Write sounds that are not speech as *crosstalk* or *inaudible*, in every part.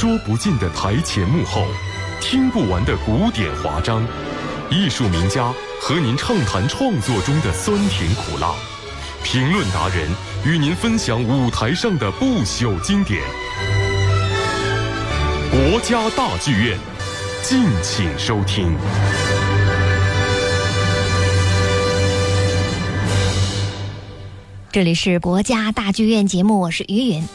说不尽的台前幕后，听不完的古典华章，艺术名家和您畅谈创作中的酸甜苦辣，评论达人与您分享舞台上的不朽经典。国家大剧院，敬请收听。这里是国家大剧院节目，我是于云。《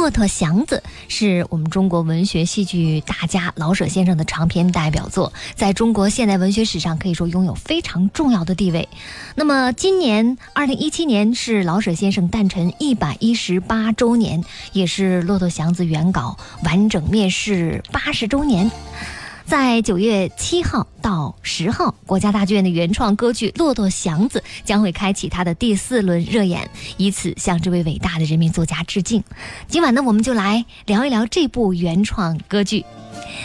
骆驼祥子》是我们中国文学戏剧大家老舍先生的长篇代表作，在中国现代文学史上可以说拥有非常重要的地位。那么，今年二零一七年是老舍先生诞辰一百一十八周年，也是《骆驼祥子》原稿完整面世八十周年。在九月七号到十号，国家大剧院的原创歌剧《骆驼祥子》将会开启它的第四轮热演，以此向这位伟大的人民作家致敬。今晚呢，我们就来聊一聊这部原创歌剧。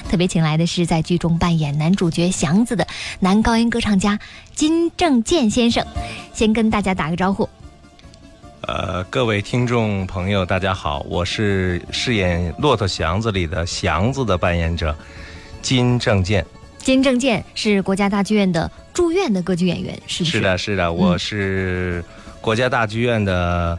特别请来的是在剧中扮演男主角祥子的男高音歌唱家金正健先生，先跟大家打个招呼。呃，各位听众朋友，大家好，我是饰演《骆驼祥子》里的祥子的扮演者。金正健，金正健是国家大剧院的住院的歌剧演员，是是的，是的，我是国家大剧院的，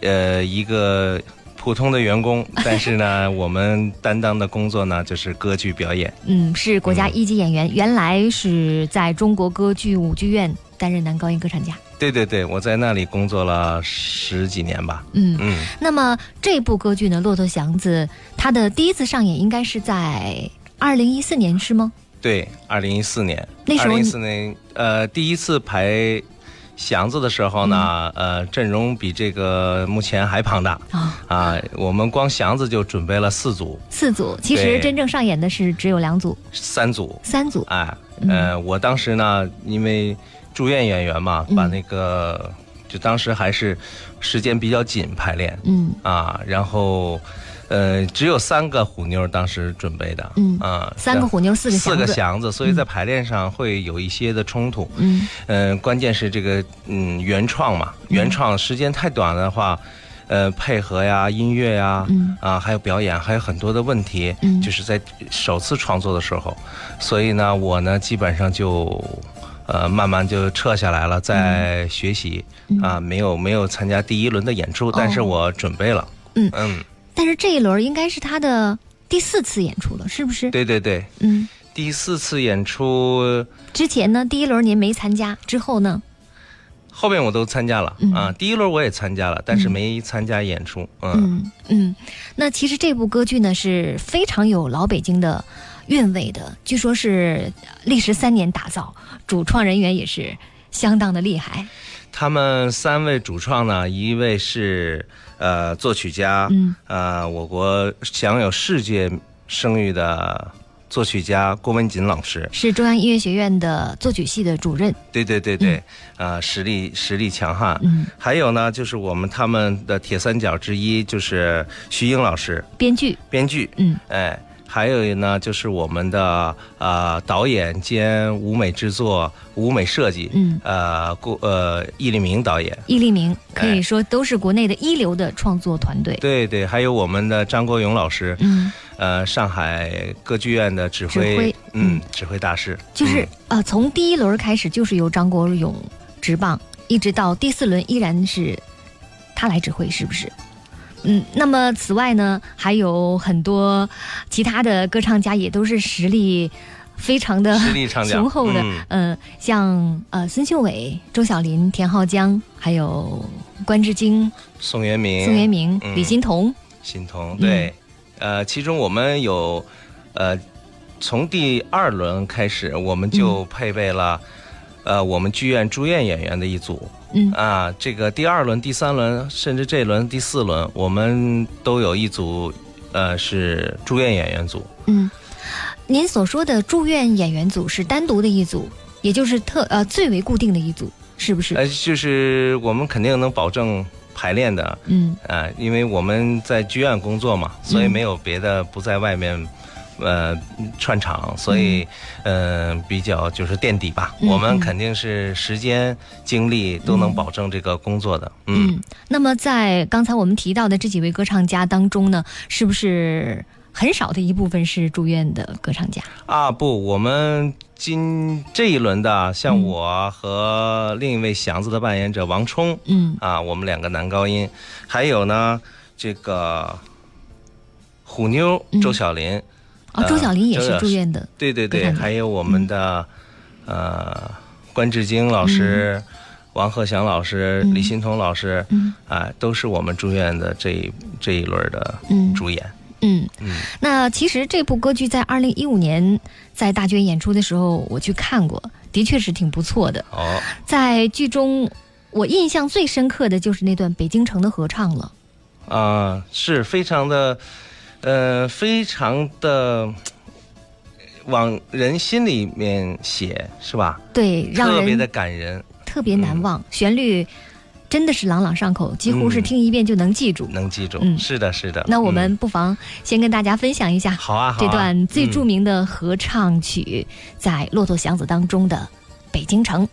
呃，一个普通的员工，*laughs* 但是呢，我们担当的工作呢就是歌剧表演。嗯，是国家一级演员，原来是在中国歌剧舞剧院担任男高音歌唱家。对对对，我在那里工作了十几年吧。嗯嗯。那么这部歌剧呢，《骆驼祥子》，它的第一次上演应该是在。二零一四年是吗？对，二零一四年。那时候，二零一四年，呃，第一次排祥子的时候呢，呃，阵容比这个目前还庞大啊啊！我们光祥子就准备了四组，四组。其实真正上演的是只有两组，三组，三组。哎，呃，我当时呢，因为住院演员嘛，把那个就当时还是时间比较紧排练，嗯啊，然后。呃，只有三个虎妞当时准备的，嗯。啊，三个虎妞，四个四个祥子，所以在排练上会有一些的冲突，嗯，呃，关键是这个，嗯，原创嘛，原创时间太短的话，呃，配合呀，音乐呀，啊，还有表演，还有很多的问题，嗯，就是在首次创作的时候，所以呢，我呢，基本上就，呃，慢慢就撤下来了，在学习，啊，没有没有参加第一轮的演出，但是我准备了，嗯。嗯。但是这一轮应该是他的第四次演出了，是不是？对对对，嗯，第四次演出之前呢，第一轮您没参加，之后呢？后面我都参加了啊，第一轮我也参加了，但是没参加演出。嗯嗯，那其实这部歌剧呢是非常有老北京的韵味的，据说是历时三年打造，主创人员也是相当的厉害。他们三位主创呢，一位是。呃，作曲家，嗯，呃，我国享有世界声誉的作曲家郭文锦老师，是中央音乐学院的作曲系的主任。对对对对，呃，实力实力强悍。嗯，还有呢，就是我们他们的铁三角之一，就是徐英老师，编剧，编剧，嗯，哎。还有呢，就是我们的呃导演兼舞美制作、舞美设计，嗯，呃，顾呃易立明导演，易立明可以说都是国内的一流的创作团队。对对，还有我们的张国勇老师，嗯，呃，上海歌剧院的指挥，嗯，指挥大师。就是呃，从第一轮开始就是由张国勇执棒，一直到第四轮依然是他来指挥，是不是？嗯，那么此外呢，还有很多其他的歌唱家也都是实力非常的雄厚的，嗯，像呃孙秀伟、周小林、田浩江，还有关之京、宋元明、宋元明、李欣彤、欣彤，对，呃，其中我们有，呃，从第二轮开始，我们就配备了，呃，我们剧院住院演员的一组。嗯啊，这个第二轮、第三轮，甚至这一轮第四轮，我们都有一组，呃，是住院演员组。嗯，您所说的住院演员组是单独的一组，也就是特呃最为固定的一组，是不是？呃，就是我们肯定能保证排练的。嗯啊，因为我们在剧院工作嘛，所以没有别的，不在外面呃串场，所以嗯比较就是垫底吧。我们肯定是时间精力都能保证这个工作的。嗯，那么在刚才我们提到的这几位歌唱家当中呢，是不是很少的一部分是住院的歌唱家？啊，不，我们今这一轮的，像我和另一位祥子的扮演者王冲，嗯，啊，我们两个男高音，还有呢。这个虎妞周小林，哦，周小林也是住院的，对对对，还有我们的呃关志京老师、王鹤祥老师、李欣彤老师，啊，都是我们住院的这一这一轮的主演。嗯。嗯，那其实这部歌剧在二零一五年在大剧院演出的时候，我去看过，的确是挺不错的。哦，在剧中我印象最深刻的就是那段北京城的合唱了。啊，是非常的，呃，非常的往人心里面写，是吧？对，让人特别的感人，特别难忘。旋律真的是朗朗上口，几乎是听一遍就能记住。能记住，嗯，是的，是的。那我们不妨先跟大家分享一下，好啊，这段最著名的合唱曲，在《骆驼祥子》当中的《北京城》。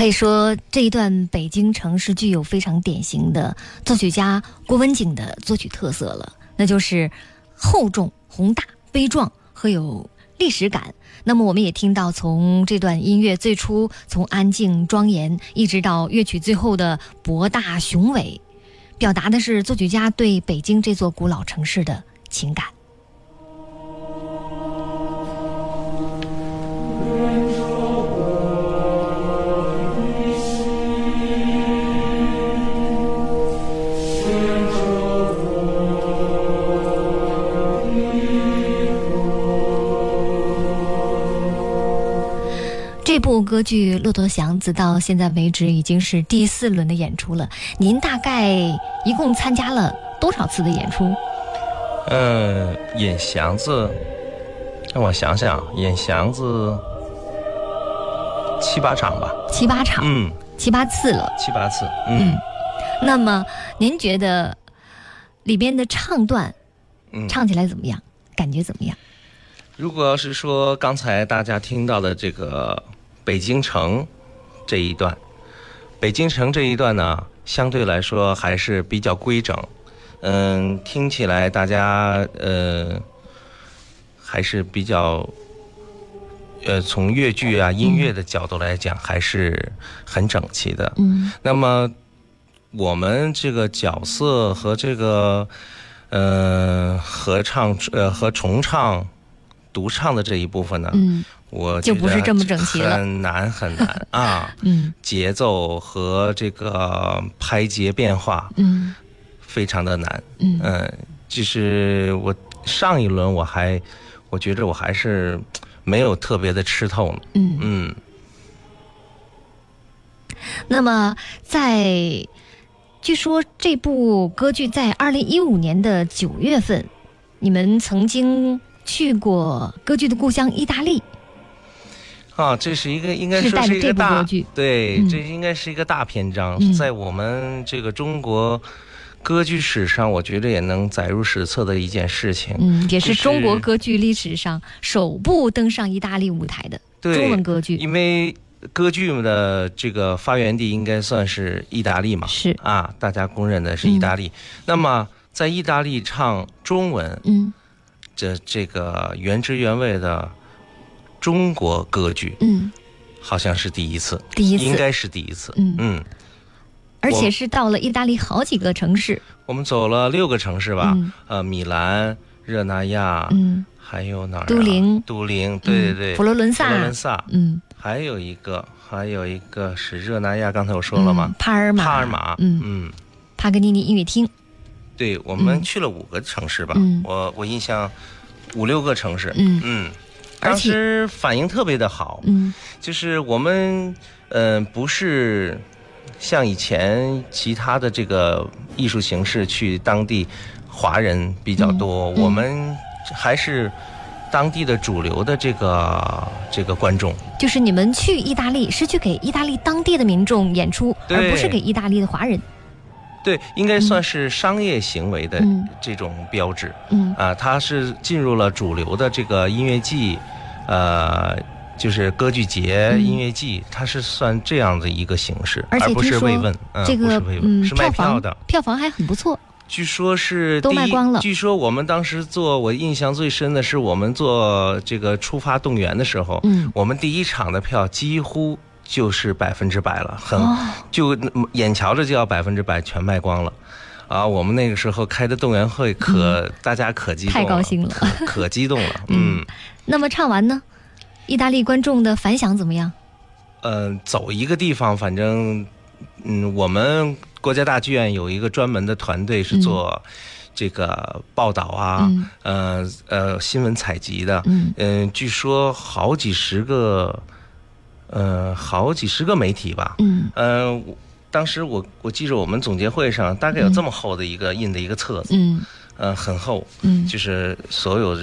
可以说这一段《北京城》是具有非常典型的作曲家郭文景的作曲特色了，那就是厚重、宏大、悲壮和有历史感。那么我们也听到，从这段音乐最初从安静庄严，一直到乐曲最后的博大雄伟，表达的是作曲家对北京这座古老城市的情感。部歌剧《骆驼祥子》到现在为止已经是第四轮的演出了。您大概一共参加了多少次的演出？嗯，演祥子，让我想想，演祥子七八场吧。七八场，嗯，七八次了。七八次，嗯。那么您觉得里边的唱段，嗯，唱起来怎么样？感觉怎么样？如果要是说刚才大家听到的这个。北京城这一段，北京城这一段呢，相对来说还是比较规整，嗯，听起来大家呃还是比较，呃，从乐剧啊音乐的角度来讲，还是很整齐的。嗯，那么我们这个角色和这个呃合唱呃和重唱、独唱的这一部分呢，嗯。我就不是这么整齐了，很难很难啊！嗯，节奏和这个拍节变化，嗯，非常的难。嗯，就是我上一轮我还，我觉着我还是没有特别的吃透。嗯嗯。那么，在据说这部歌剧在二零一五年的九月份，你们曾经去过歌剧的故乡意大利。啊，这是一个应该说是一个大对，这应该是一个大篇章，在我们这个中国歌剧史上，我觉得也能载入史册的一件事情。嗯，也是中国歌剧历史上首部登上意大利舞台的中文歌剧。因为歌剧的这个发源地应该算是意大利嘛，是啊，大家公认的是意大利。那么在意大利唱中文，嗯，这这个原汁原味的。中国歌剧，嗯，好像是第一次，第一次。应该是第一次，嗯。嗯，而且是到了意大利好几个城市，我们走了六个城市吧，呃，米兰、热那亚，嗯，还有哪儿？都灵，都灵，对对对，佛罗伦萨，佛罗伦萨，嗯，还有一个，还有一个是热那亚，刚才我说了吗？帕尔马，帕尔马，嗯。嗯，帕格尼尼音乐厅，对我们去了五个城市吧，我我印象五六个城市，嗯。嗯。当时反应特别的好，嗯，就是我们，嗯，不是像以前其他的这个艺术形式去当地华人比较多，我们还是当地的主流的这个这个观众。就是你们去意大利是去给意大利当地的民众演出，而不是给意大利的华人。对，应该算是商业行为的这种标志。嗯啊，它是进入了主流的这个音乐季，呃，就是歌剧节、音乐季，它是算这样的一个形式，而不是慰问。这个嗯，是卖票的，票房还很不错。据说是都卖光了。据说我们当时做，我印象最深的是我们做这个出发动员的时候，嗯，我们第一场的票几乎。就是百分之百了，很就眼瞧着就要百分之百全卖光了，啊！我们那个时候开的动员会，可大家可激动，太高兴了，可激动了，*laughs* 嗯。那么唱完呢，意大利观众的反响怎么样？嗯，走一个地方，反正嗯，我们国家大剧院有一个专门的团队是做这个报道啊，呃呃，新闻采集的，嗯，据说好几十个。呃，好几十个媒体吧。嗯。呃，当时我我记着我们总结会上大概有这么厚的一个印的一个册子。嗯。呃，很厚。嗯。就是所有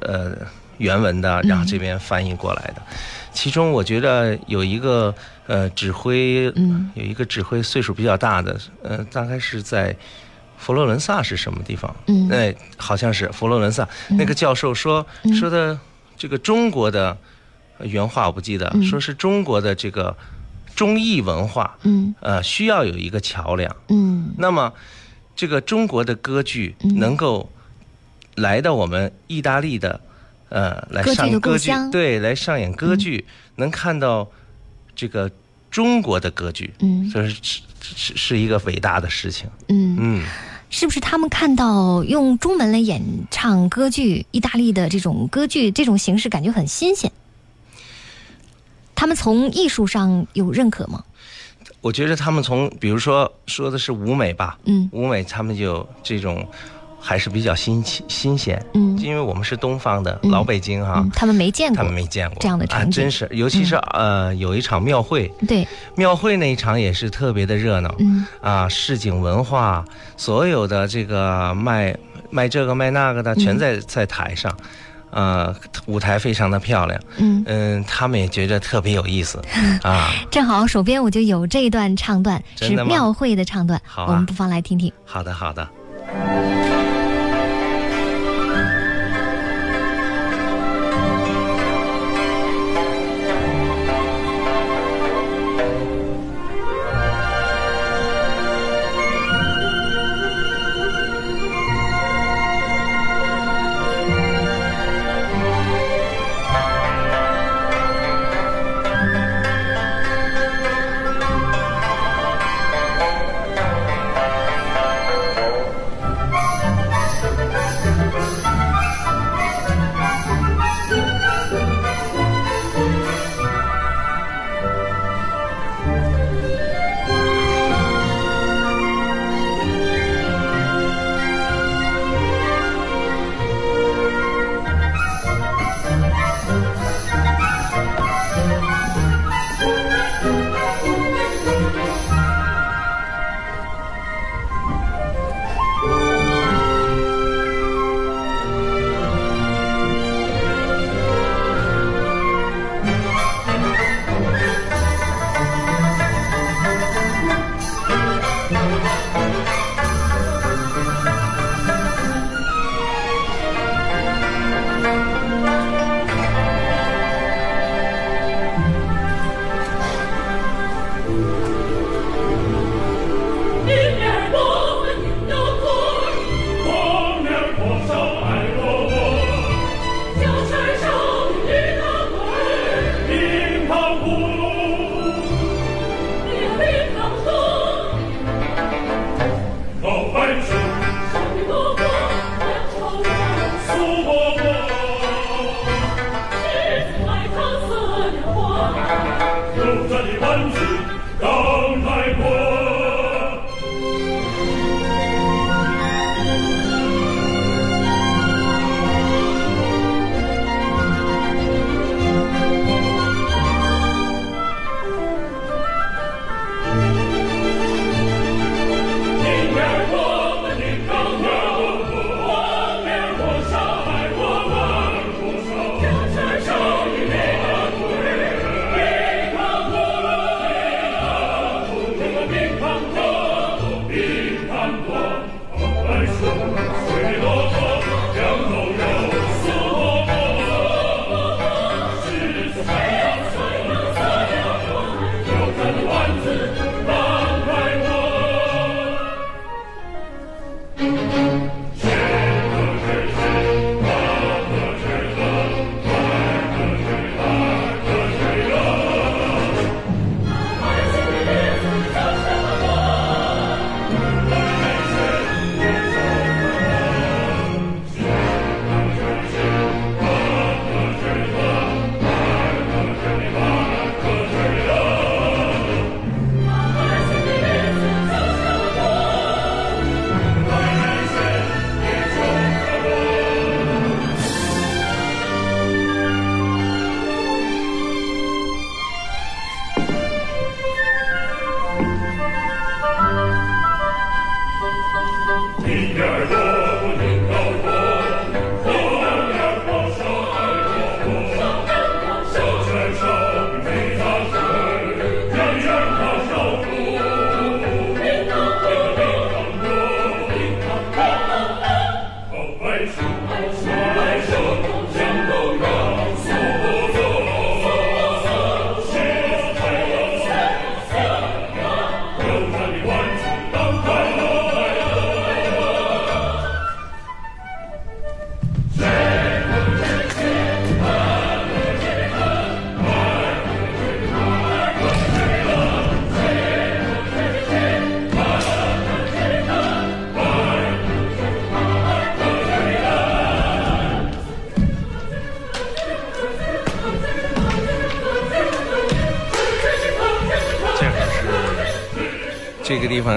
呃原文的，然后这边翻译过来的。其中我觉得有一个呃指挥，嗯，有一个指挥岁数比较大的，呃，大概是在佛罗伦萨是什么地方？嗯。哎，好像是佛罗伦萨。那个教授说说的这个中国的。原话我不记得，说是中国的这个中意文化，嗯，呃，需要有一个桥梁，嗯，那么这个中国的歌剧能够来到我们意大利的，呃，来上歌剧，对，来上演歌剧，能看到这个中国的歌剧，嗯，这是是是一个伟大的事情，嗯。嗯，是不是他们看到用中文来演唱歌剧，意大利的这种歌剧这种形式，感觉很新鲜？他们从艺术上有认可吗？我觉得他们从，比如说说的是舞美吧，嗯，舞美他们就这种还是比较新奇新鲜，嗯，因为我们是东方的老北京哈，他们没见过，他们没见过这样的场景，真是，尤其是呃有一场庙会，对，庙会那一场也是特别的热闹，嗯，啊市井文化，所有的这个卖卖这个卖那个的全在在台上。呃，舞台非常的漂亮，嗯嗯，他们也觉得特别有意思 *laughs* 啊。正好手边我就有这一段唱段，是庙会的唱段，好，我们不妨来听听。好的，好的。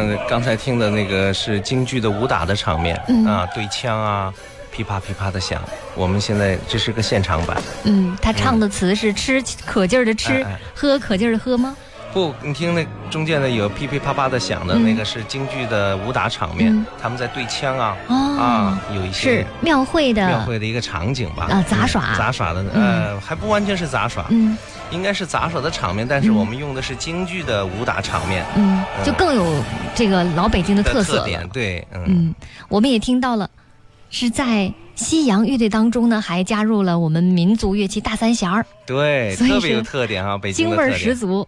这个地方刚才听的那个是京剧的武打的场面啊，对枪啊，噼啪噼啪的响。我们现在这是个现场版。嗯，他唱的词是吃可劲儿的吃，喝可劲儿的喝吗？不，你听那中间的有噼噼啪啪的响的那个是京剧的武打场面，他们在对枪啊啊，有一些是庙会的。庙会的一个场景吧。啊，杂耍。杂耍的呃，还不完全是杂耍，嗯，应该是杂耍的场面，但是我们用的是京剧的武打场面，嗯，就更有这个老北京的特色点，对，嗯，我们也听到了，是在西洋乐队当中呢，还加入了我们民族乐器大三弦儿，对，特别有特点啊，北京京味儿十足。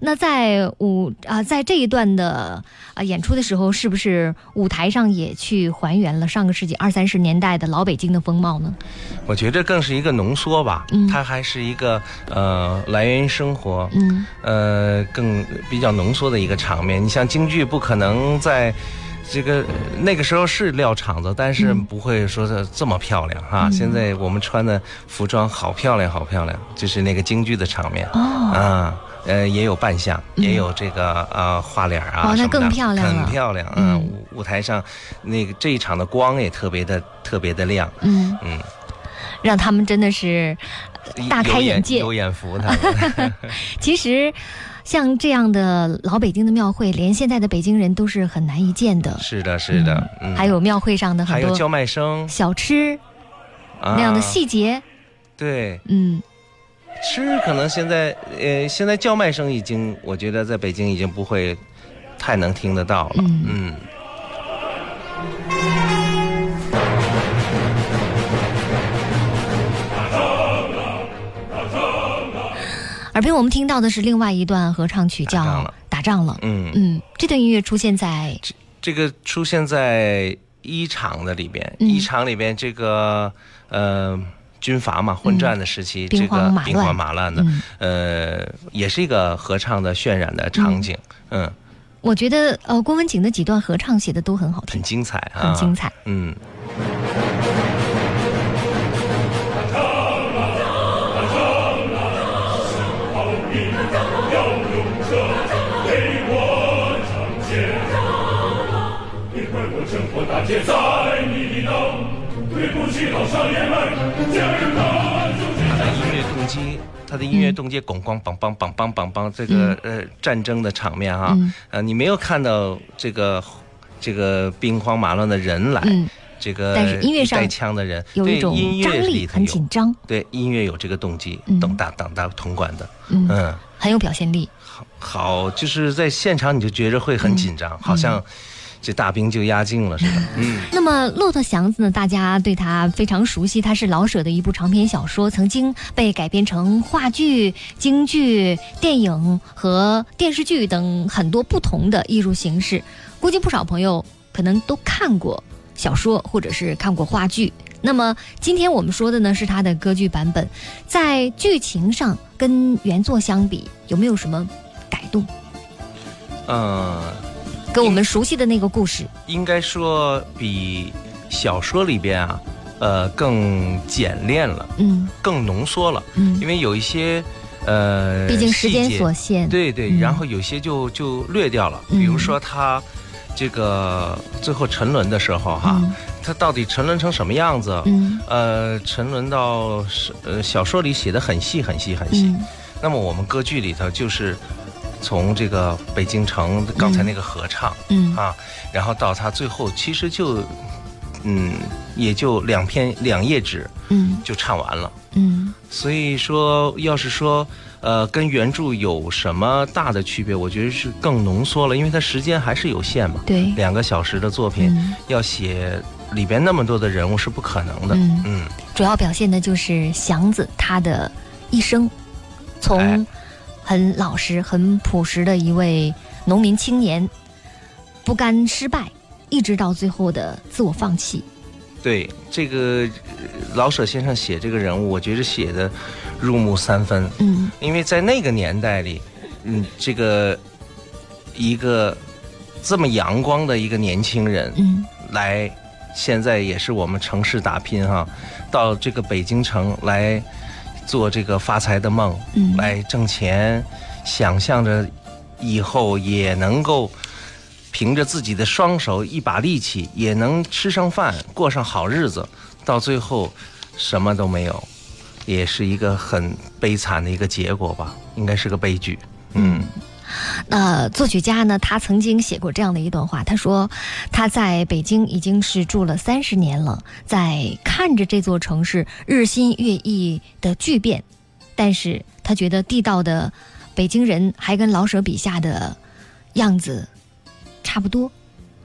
那在舞啊，在这一段的啊演出的时候，是不是舞台上也去还原了上个世纪二三十年代的老北京的风貌呢？我觉得更是一个浓缩吧，嗯，它还是一个呃来源于生活，嗯，呃更比较浓缩的一个场面。你像京剧，不可能在这个那个时候是撂场子，但是不会说的这么漂亮哈。现在我们穿的服装好漂亮，好漂亮，就是那个京剧的场面啊。呃，也有扮相，也有这个呃画脸啊，哦，那更漂亮了，很漂亮。嗯，舞舞台上那个这一场的光也特别的特别的亮。嗯嗯，让他们真的是大开眼界，有眼福他们。*laughs* *laughs* 其实，像这样的老北京的庙会，连现在的北京人都是很难一见的。是的，是的。还有庙会上的很多叫卖声、小吃那样的细节。对，嗯。吃可能现在，呃，现在叫卖声已经，我觉得在北京已经不会太能听得到了。嗯。耳边我们听到的是另外一段合唱曲，叫《打仗了》。嗯嗯，这段音乐出现在这这个出现在一场的里边，一场里边这个呃。军阀嘛，混战的时期，这个兵荒马乱的，呃，也是一个合唱的渲染的场景。嗯，我觉得呃，郭文景的几段合唱写的都很好听，很精彩，很精彩。嗯。他的音乐动机，他的音乐动机，咣咣梆梆梆梆梆梆，这个呃战争的场面哈，呃你没有看到这个这个兵荒马乱的人来，这个但是音乐上带枪的人有一种张力，很紧张，对音乐有这个动机，等大等大铜管的，嗯，很有表现力，好，好就是在现场你就觉着会很紧张，好像。这大兵就压境了，是吧？嗯。那么《骆驼祥子》呢？大家对他非常熟悉，它是老舍的一部长篇小说，曾经被改编成话剧、京剧、电影和电视剧等很多不同的艺术形式。估计不少朋友可能都看过小说，或者是看过话剧。那么今天我们说的呢，是它的歌剧版本，在剧情上跟原作相比，有没有什么改动？嗯。跟我们熟悉的那个故事，应该说比小说里边啊，呃，更简练了，嗯，更浓缩了，嗯，因为有一些，呃，毕竟时间所限，对对，然后有些就就略掉了，比如说他这个最后沉沦的时候哈，他到底沉沦成什么样子？嗯，呃，沉沦到是呃小说里写的很细很细很细，那么我们歌剧里头就是。从这个北京城刚才那个合唱，嗯啊，然后到他最后，其实就，嗯，也就两篇两页纸，嗯，就唱完了，嗯。所以说，要是说，呃，跟原著有什么大的区别？我觉得是更浓缩了，因为它时间还是有限嘛。对，两个小时的作品要写里边那么多的人物是不可能的。嗯，主要表现的就是祥子他的一生，从。很老实、很朴实的一位农民青年，不甘失败，一直到最后的自我放弃。对这个老舍先生写这个人物，我觉得写的入木三分。嗯，因为在那个年代里，嗯，这个一个这么阳光的一个年轻人，嗯，来现在也是我们城市打拼哈，到这个北京城来。做这个发财的梦，来挣钱，想象着以后也能够凭着自己的双手一把力气也能吃上饭，过上好日子，到最后什么都没有，也是一个很悲惨的一个结果吧，应该是个悲剧。嗯。那作曲家呢？他曾经写过这样的一段话，他说：“他在北京已经是住了三十年了，在看着这座城市日新月异的巨变，但是他觉得地道的北京人还跟老舍笔下的样子差不多。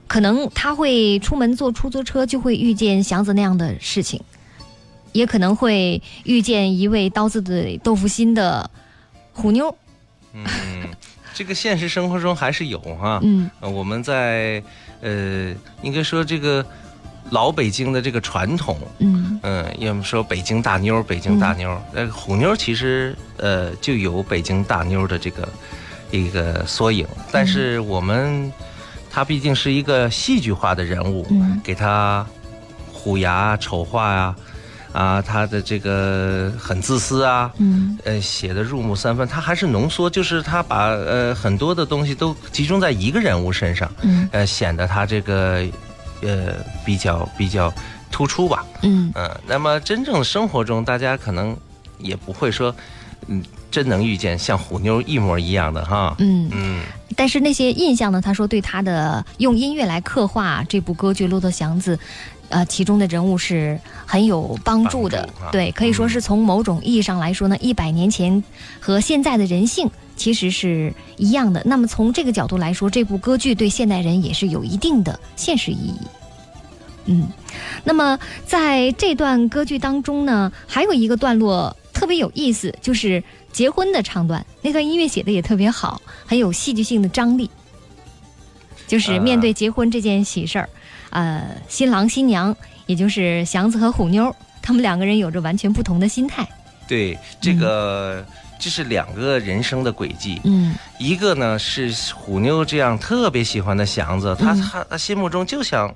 可能他会出门坐出租车就会遇见祥子那样的事情，也可能会遇见一位刀子嘴豆腐心的虎妞。”嗯。*laughs* 这个现实生活中还是有哈，嗯，我们在呃，应该说这个老北京的这个传统，嗯。嗯，要么说北京大妞，北京大妞，那虎妞其实呃就有北京大妞的这个一个缩影，但是我们他毕竟是一个戏剧化的人物，给他虎牙丑化呀。啊，他的这个很自私啊，嗯，呃，写的入木三分，他还是浓缩，就是他把呃很多的东西都集中在一个人物身上，嗯，呃，显得他这个呃比较比较突出吧，嗯。嗯，那么真正生活中，大家可能也不会说，嗯，真能遇见像虎妞一模一样的哈，嗯。嗯，但是那些印象呢，他说对他的用音乐来刻画这部歌剧《骆驼祥子》。呃，其中的人物是很有帮助的，对，可以说是从某种意义上来说呢，一百年前和现在的人性其实是一样的。那么从这个角度来说，这部歌剧对现代人也是有一定的现实意义。嗯，那么在这段歌剧当中呢，还有一个段落特别有意思，就是结婚的唱段，那段音乐写的也特别好，很有戏剧性的张力，就是面对结婚这件喜事儿。呃，新郎新娘，也就是祥子和虎妞，他们两个人有着完全不同的心态。对，这个这是两个人生的轨迹。嗯，一个呢是虎妞这样特别喜欢的祥子，她她她心目中就想，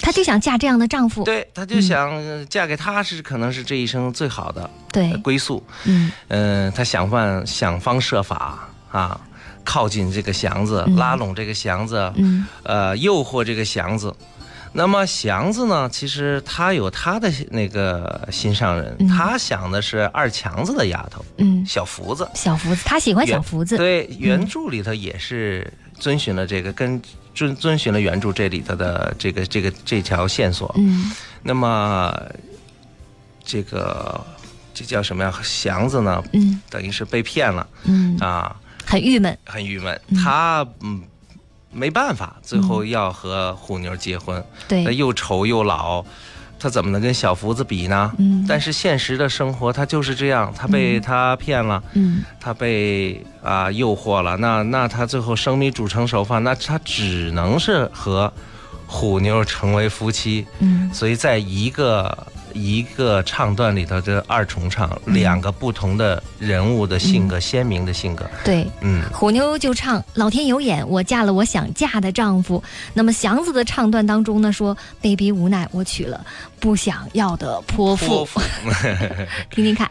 她就想嫁这样的丈夫。对，她就想嫁给他是可能是这一生最好的对归宿。嗯嗯，她想方想方设法啊，靠近这个祥子，拉拢这个祥子，嗯，呃，诱惑这个祥子。那么祥子呢？其实他有他的那个心上人，他想的是二强子的丫头，嗯，小福子。小福子，他喜欢小福子。对，原著里头也是遵循了这个，跟遵遵循了原著这里头的这个这个这条线索。嗯。那么这个这叫什么呀？祥子呢？嗯，等于是被骗了。嗯。啊，很郁闷。很郁闷。他嗯。没办法，最后要和虎妞结婚，对，又丑又老，他怎么能跟小福子比呢？嗯，但是现实的生活他就是这样，他被他骗了，嗯，他被啊诱惑了，那那他最后生米煮成熟饭，那他只能是和虎妞成为夫妻，嗯，所以在一个。一个唱段里头的二重唱，两个不同的人物的性格，鲜明的性格。对，嗯，虎妞就唱“老天有眼，我嫁了我想嫁的丈夫”。那么祥子的唱段当中呢，说“被逼无奈，我娶了不想要的泼妇”。*laughs* 听听看。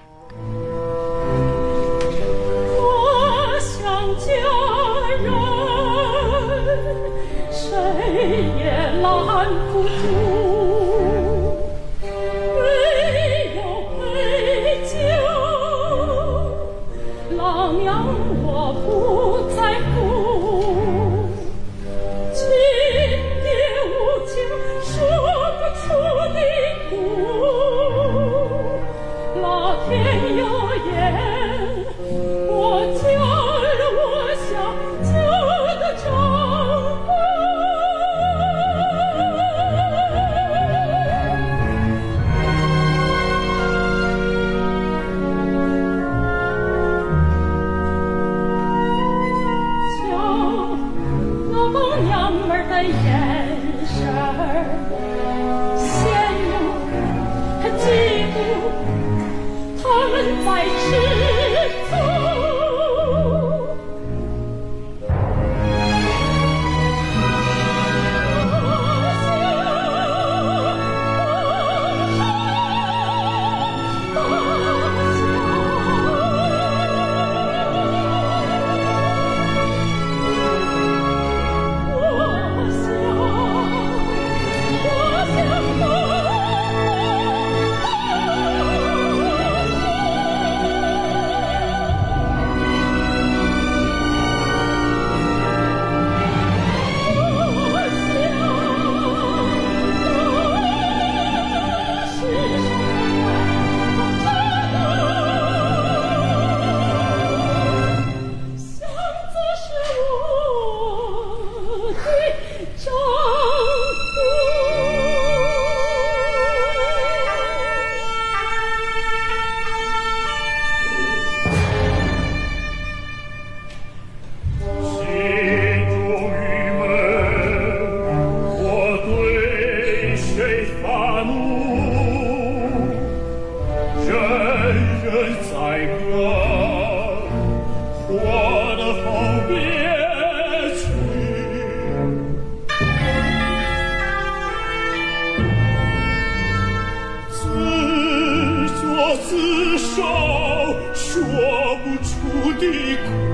的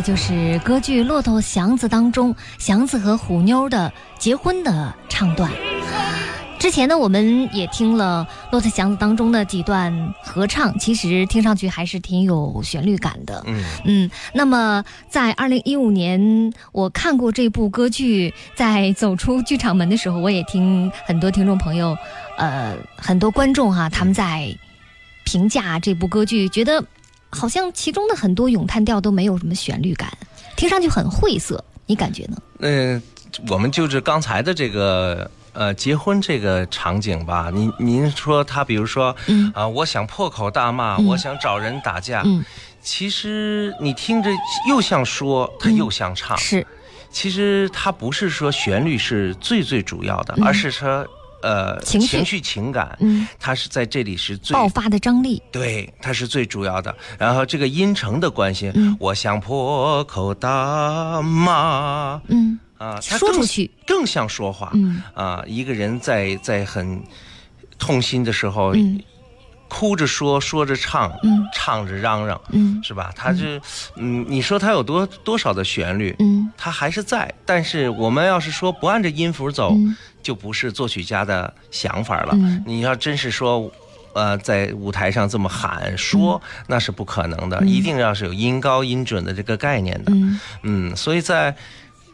的就是歌剧《骆驼祥子》当中祥子和虎妞的结婚的唱段。之前呢，我们也听了《骆驼祥子》当中的几段合唱，其实听上去还是挺有旋律感的。嗯，嗯，那么在二零一五年，我看过这部歌剧，在走出剧场门的时候，我也听很多听众朋友，呃，很多观众哈、他们在评价这部歌剧，觉得好像其中的很多咏叹调都没有什么旋律感，听上去很晦涩，你感觉呢？嗯、我们就是刚才的这个呃结婚这个场景吧，您您说他比如说，嗯。啊、我想破口大骂，嗯。我想找人打架，嗯，其实你听着又像说，他又像唱。是，其实他不是说旋律是最最主要的，嗯。而是说呃情绪绪情感，嗯，它是在这里是最爆发的张力，对，它是最主要的。然后这个音程的关系，嗯。我想破口大骂。嗯，啊，它说出去，更像说话。嗯。啊，一个人在在很痛心的时候，嗯哭着说，说着唱，嗯唱着嚷嚷，嗯是吧？他是，嗯，你说他有多多少的旋律，嗯它还是在，但是我们要是说不按着音符走，嗯就不是作曲家的想法了。嗯你要真是说。呃，在舞台上这么喊说，嗯那是不可能的，一定要是有音高音准的这个概念的。嗯嗯，所以在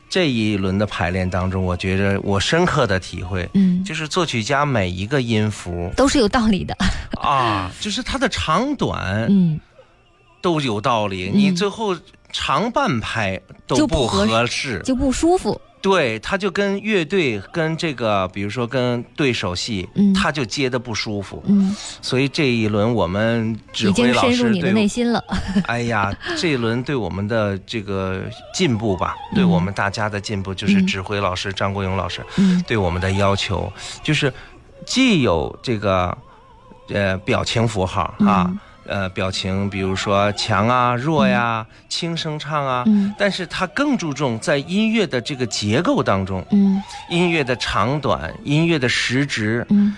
这一轮的排练当中，我觉得我深刻的体会，嗯，就是作曲家每一个音符都是有道理的，啊，就是它的长短嗯。都有道理，嗯你最后长半拍都不合适。就不舒服，对，他就跟乐队跟这个，比如说跟对手戏，嗯。他就接的不舒服。嗯，所以这一轮我们指挥老师深入你的对内心了，哎呀，这一轮对我们的这个进步吧，对我们大家的进步，就是。嗯指挥老师张国勇老师嗯。对我们的要求，就是既有这个呃表情符号啊，嗯呃表情，比如说强啊、弱呀、轻声唱啊，嗯。但是他更注重在音乐的这个结构当中，嗯。音乐的长短、音乐的时值，嗯。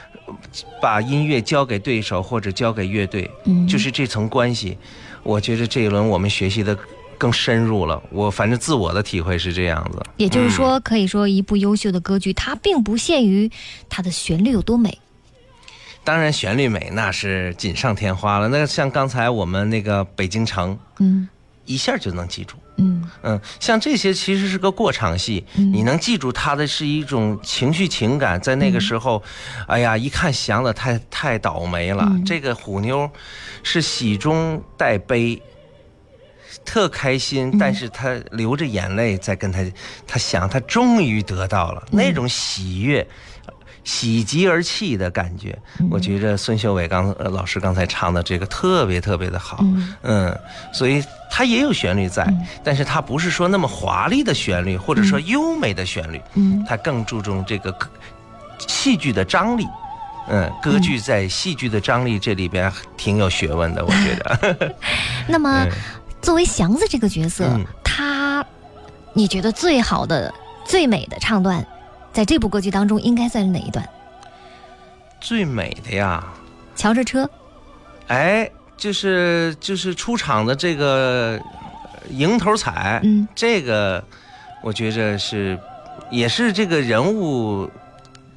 把音乐交给对手或者交给乐队，嗯，就是这层关系，我觉得这一轮我们学习的更深入了。我反正自我的体会是这样子。也就是说，可以说一部优秀的歌剧，它并不限于它的旋律有多美，当然旋律美那是锦上添花了。那像刚才我们那个北京城，嗯一下就能记住。嗯嗯，像这些其实是个过场戏，你能记住他的是一种情绪情感，在那个时候，哎呀，一看祥子太太倒霉了，这个虎妞是喜中带悲。特开心，但是他流着眼泪在跟他，他想他终于得到了那种喜悦，喜极而泣的感觉。我觉着孙秀伟刚老师刚才唱的这个特别特别的好，嗯，所以他也有旋律在，但是他不是说那么华丽的旋律，或者说优美的旋律，嗯，他更注重这个戏剧的张力，嗯，歌剧在戏剧的张力这里边挺有学问的，我觉得。*laughs* 那么。作为祥子这个角色，他，你觉得最好的、最美的唱段，在这部歌剧当中应该算是哪一段？最美的呀，瞧着车。哎，就是就是出场的这个迎头彩，嗯，这个我觉着是，也是这个人物。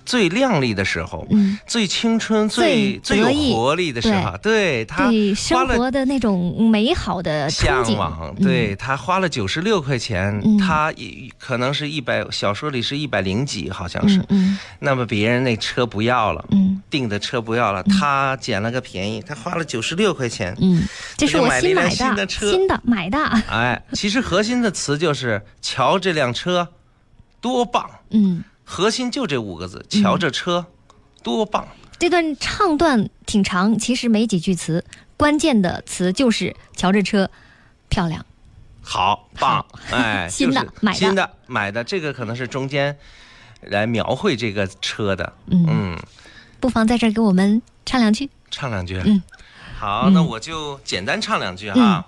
最靓丽的时候，嗯，最青春、最最有活力的时候，对。他生活的那种美好的向往，对他花了九十六块钱，他可能是一百，小说里是一百零几，好像是，嗯，那么别人那车不要了，嗯，订的车不要了，他捡了个便宜，他花了九十六块钱，嗯，这是我新买的新的车，新的买的，哎，其实核心的词就是瞧这辆车多棒，嗯。核心就这五个字，瞧这车，多棒！这段唱段挺长，其实没几句词，关键的词就是瞧这车，漂亮，好棒！哎，*laughs* 新的买的，新的买的，这个可能是中间来描绘这个车的。嗯，不妨在这儿给我们唱两句，唱两句。嗯，好，那我就简单唱两句哈。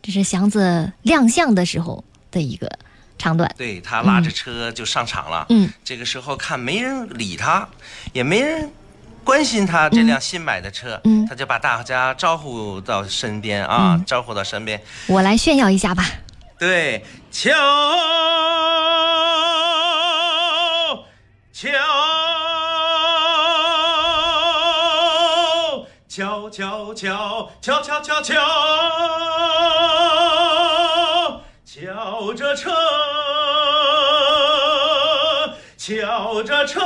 这是祥子亮相的时候的一个。长短，对他拉着车就上场了。嗯，这个时候看没人理他，也没人关心他这辆新买的车。嗯，他就把大家招呼到身边啊，招呼到身边。我来炫耀一下吧。对，瞧瞧瞧瞧瞧瞧瞧瞧瞧。瞧着车，敲着车。